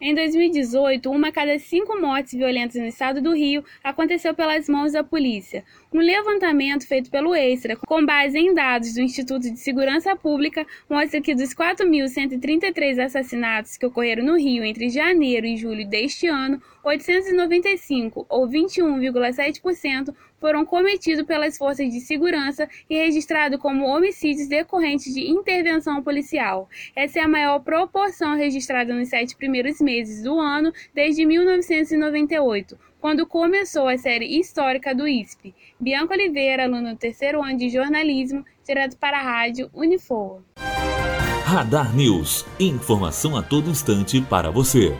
Em 2018, uma a cada cinco mortes violentas no estado do Rio aconteceu pelas mãos da polícia. Um levantamento feito pelo Extra, com base em dados do Instituto de Segurança Pública, mostra que dos 4.133 assassinatos que ocorreram no Rio entre janeiro e julho deste ano, 895, ou 21,7%, foram cometidos pelas forças de segurança e registrados como homicídios decorrentes de intervenção policial. Essa é a maior proporção registrada nos sete primeiros meses do ano desde 1998, quando começou a série histórica do ISP. Bianca Oliveira, aluna do terceiro ano de jornalismo, direto para a rádio Unifor. Radar News. Informação a todo instante para você.